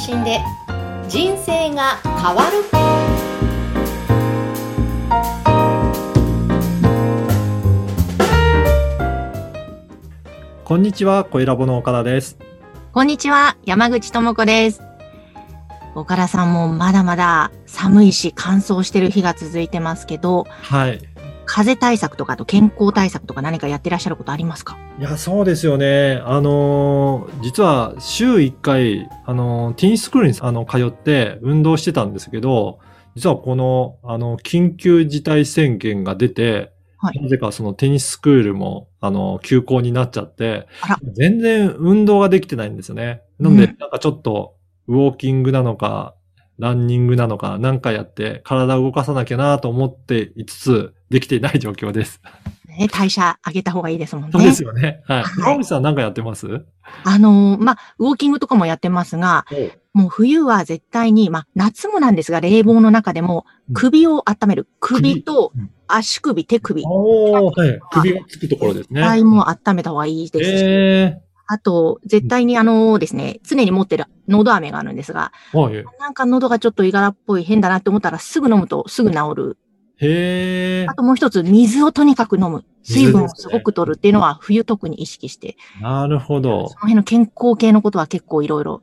信で人生が変わるこんにちは、小ラボの岡田です。こんにちは、山口智子です。岡田さんもまだまだ寒いし乾燥してる日が続いてますけど、はい。風邪対策とかあと健康対策とか何かやってらっしゃることありますか？いや、そうですよね。あのー実は週1回、あのーテニススクールにあの通って運動してたんですけど、実はこの、あの、緊急事態宣言が出て、はいなぜかそのテニススクールも、あの、休校になっちゃってあら、全然運動ができてないんですよね。なので、うんなんかちょっと、ウォーキングなのか、ランニングなのか、なんかやって体を動かさなきゃなと思っていつつ、できていない状況です。ね、代謝上げた方がいいですもんね。そうですよね。はい。はいさんなんかやってます？あのーまあ、ウォーキングとかもやってますが、もう冬は絶対に、まあ、夏もなんですが、冷房の中でもうん首を温める。首とうん足首、手首。おー、はい。首がつくところですね。絶対もう温めた方がいいですし。えあと、絶対にあのですね、常に持ってる喉飴があるんですが、ー、はい。なんか喉がちょっといがらっぽい変だなって思ったらすぐ飲むとすぐ治る。へーあともう一つ、水をとにかく飲む。水分をすごく取るっていうのは冬特に意識して、なるほどその。辺の健康系のことは結構いろいろうん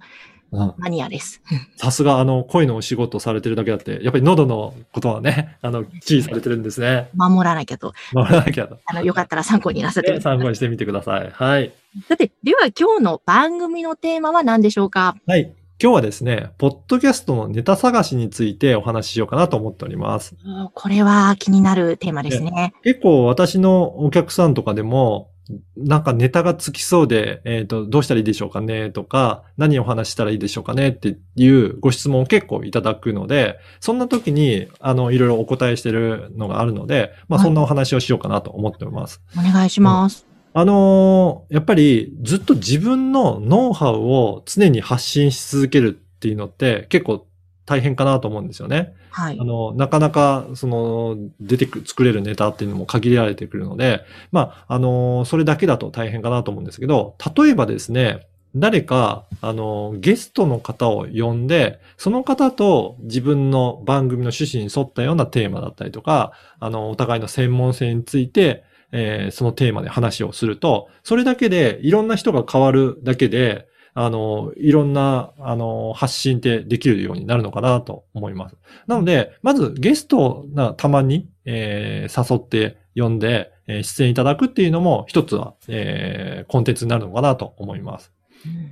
マニアです。さすが、あの、声のお仕事されてるだけあって、やっぱり喉のことはね、あの、注意されてるんですね。守らなきゃと。守らなきゃと。あの、よかったら参考になさってくねださい。参考にしてみてください。はい。さて、では今日の番組のテーマは何でしょうか？はい。今日はですね、ポッドキャストのネタ探しについてお話ししようかなと思っております。これは気になるテーマですね。結構私のお客さんとかでも、なんかネタがつきそうで、えっ、と、どうしたらいいでしょうかねとか、何をお話ししたらいいでしょうかねっていうご質問を結構いただくので、そんな時に、あの、いろいろお答えしてるのがあるので、まあはいそんなお話をしようかなと思っております。お願いします。あのーやっぱりずっと自分のノウハウを常に発信し続けるっていうのって結構大変かなと思うんですよね。はいあ。の、なかなか、その、出てく、作れるネタっていうのも限られてくるので、まあ、あの、それだけだと大変かなと思うんですけど、例えばですね、誰か、あの、ゲストの方を呼んで、その方と自分の番組の趣旨に沿ったようなテーマだったりとか、あの、お互いの専門性について、えーそのテーマで話をすると、それだけでいろんな人が変わるだけで、あの、いろんな、あの、発信ってできるようになるのかなと思います。なので、まずゲストをなたまに、えー誘って呼んで、えー出演いただくっていうのも一つは、えーコンテンツになるのかなと思います。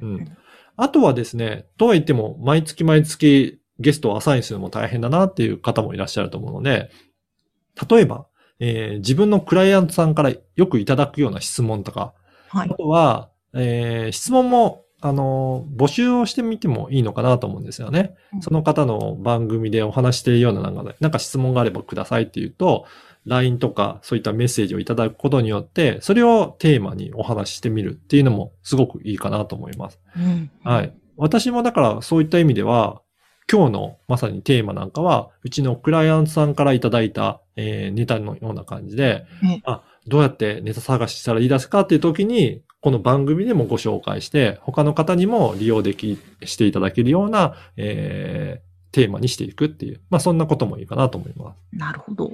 うんあとはですね、とは言っても、毎月毎月ゲストをアサインするのも大変だなっていう方もいらっしゃると思うので、例えば、えー自分のクライアントさんからよくいただくような質問とか、はいあ。とは、えー質問も、あの、募集をしてみてもいいのかなと思うんですよね。うんその方の番組でお話しているようななんかね、なんか質問があればくださいっていうと、LINE とかそういったメッセージをいただくことによって、それをテーマにお話ししてみるっていうのもすごくいいかなと思います。うんはい。私もだからそういった意味では、今日のまさにテーマなんかは、うちのクライアントさんからいただいた、えーネタのような感じで、えあ、どうやってネタ探ししたらいいですかっていう時に、この番組でもご紹介して、他の方にも利用でき、していただけるような、えーテーマにしていくっていう、まあそんなこともいいかなと思います。なるほど。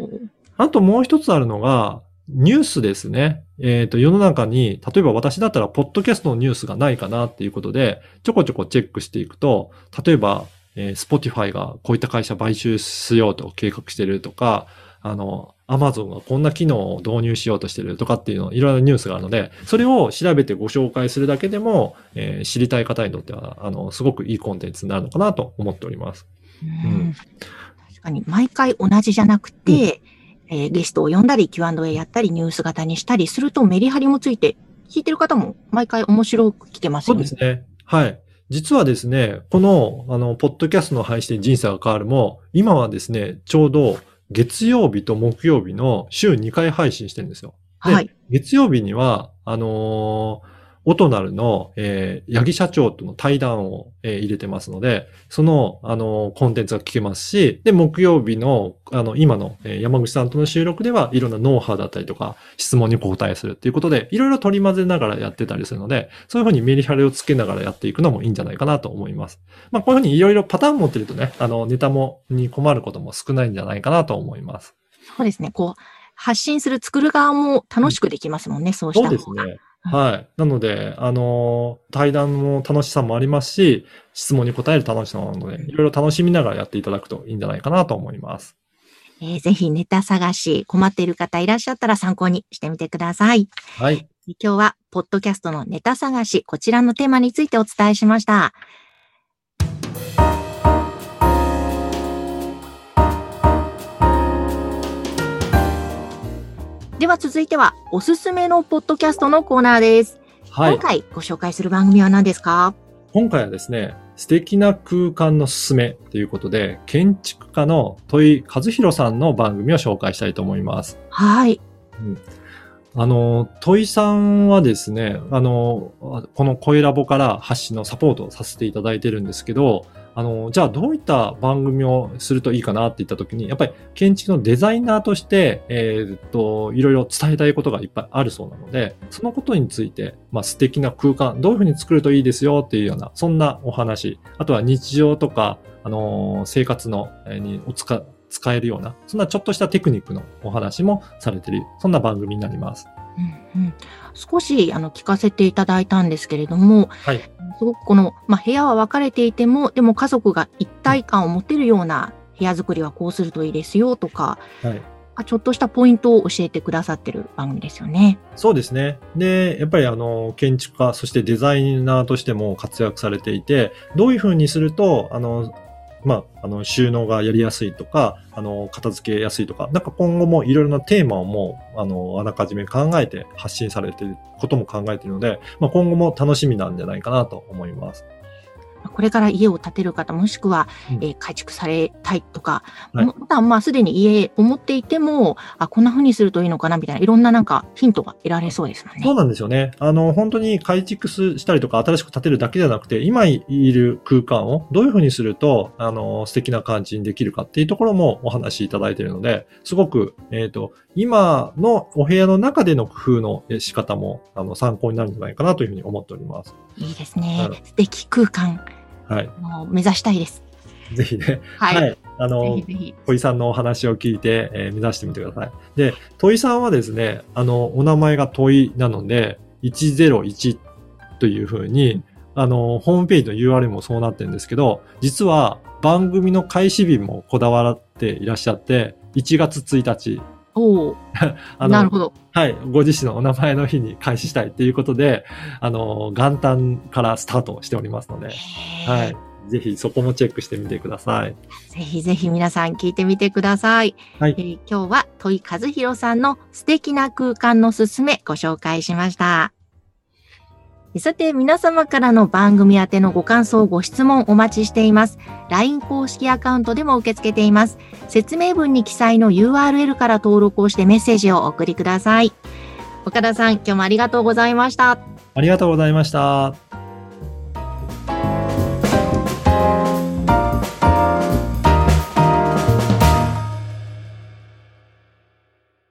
あともう一つあるのが、ニュースですね。えっ、と、世の中に、例えば私だったら、ポッドキャストのニュースがないかなっていうことで、ちょこちょこチェックしていくと、例えば、えー、Spotify がこういった会社買収しようと計画してるとか、あの、Amazon がこんな機能を導入しようとしてるとかっていうの、いろいろなニュースがあるので、それを調べてご紹介するだけでも、えー知りたい方にとっては、あの、すごくいいコンテンツになるのかなと思っております。うん確かに、毎回同じじゃなくて、えーゲストを呼んだり、Q&A やったり、ニュース型にしたりするとメリハリもついて、聞いてる方も毎回面白く聞けますそよね。うですね。はい。実はですね、この、あの、ポッドキャストの配信で人生が変わるも、今はですね、ちょうど月曜日と木曜日の週2回配信してるんですよ。ではい。月曜日には、あのーオトナルの、えー、八木社長との対談を、えー、入れてますので、その、あの、コンテンツが聞けますし、で、木曜日の、あの、今の、えー、山口さんとの収録では、いろんなノウハウだったりとか、質問に答えするっていうことで、いろいろ取り混ぜながらやってたりするので、そういうふうにメリハリをつけながらやっていくのもいいんじゃないかなと思います。まあ、こういうふうにいろいろパターン持ってるとね、あの、ネタも、に困ることも少ないんじゃないかなと思います。そうですね。こう、発信する作る側も楽しくできますもんね、うん、そうした方が。そうですね。はい。なので、あのー、対談の楽しさもありますし、質問に答える楽しさなので、いろいろ楽しみながらやっていただくといいんじゃないかなと思います。えー、ぜひネタ探し、困っている方いらっしゃったら参考にしてみてください。はい。今日は、ポッドキャストのネタ探し、こちらのテーマについてお伝えしました。では続いては、おすすめのポッドキャストのコーナーです。はい。今回ご紹介する番組は何ですか？今回はですね、素敵な空間のすすめということで、建築家の戸井和弘さんの番組を紹介したいと思います。はい。うんあの、戸井さんはですね、あの、この声ラボから発信のサポートをさせていただいてるんですけど、あの、じゃあどういった番組をするといいかなって言ったときに、やっぱり建築のデザイナーとして、えー、っと、いろいろ伝えたいことがいっぱいあるそうなので、そのことについて、まあ素敵な空間、どういうふうに作るといいですよっていうような、そんなお話、あとは日常とか、あの、生活の、えー、にお使、使えるような、そんなちょっとしたテクニックのお話もされてる、そんな番組になります。うんうん、少しあの聞かせていただいたんですけれども、はい、すごくこの、まあ、部屋は分かれていても、でも家族が一体感を持てるような部屋作りはこうするといいですよとか、はい、ちょっとしたポイントを教えてくださってる番組ですよね。そうですね。で、やっぱりあの、建築家、そしてデザイナーとしても活躍されていて、どういうふうにすると、あの、まあ、あの、収納がやりやすいとか、あの、片付けやすいとか、なんか今後もいろいろなテーマをもう、あの、あらかじめ考えて発信されてることも考えているので、まあ、今後も楽しみなんじゃないかなと思います。これから家を建てる方、もしくは、うん、えー、改築されたいとか、はい、また、まあ、すでに家を持っていても、あ、こんな風にするといいのかな、みたいな、いろんななんかヒントが得られそうですもんね。そうなんですよね。あの、本当に改築したりとか、新しく建てるだけじゃなくて、今いる空間をどういう風にすると、あの、素敵な感じにできるかっていうところもお話しいただいているので、すごく、えっ、ー、と、今のお部屋の中での工夫の仕方も、あの、参考になるんじゃないかなというふうに思っております。いいですね。素敵空間。はい。もう目指したいです。ぜひね。はい。はい、あの、戸井さんのお話を聞いて、えー、目指してみてください。で、戸井さんはですね、あの、お名前が戸井なので、101というふうに、あの、ホームページの URL もそうなってるんですけど、実は番組の開始日もこだわっていらっしゃって、1月1日。おお。なるほど。はい。ご自身のお名前の日に開始したいっていうことで、あの、元旦からスタートしておりますので、はい。ぜひそこもチェックしてみてください。ぜひぜひ皆さん聞いてみてください。はい。えー、今日は戸井和弘さんの素敵な空間のすすめご紹介しました。さて、皆様からの番組宛てのご感想、ご質問お待ちしています。LINE 公式アカウントでも受け付けています。説明文に記載の URL から登録をしてメッセージをお送りください。岡田さん、今日もありがとうございました。ありがとうございました。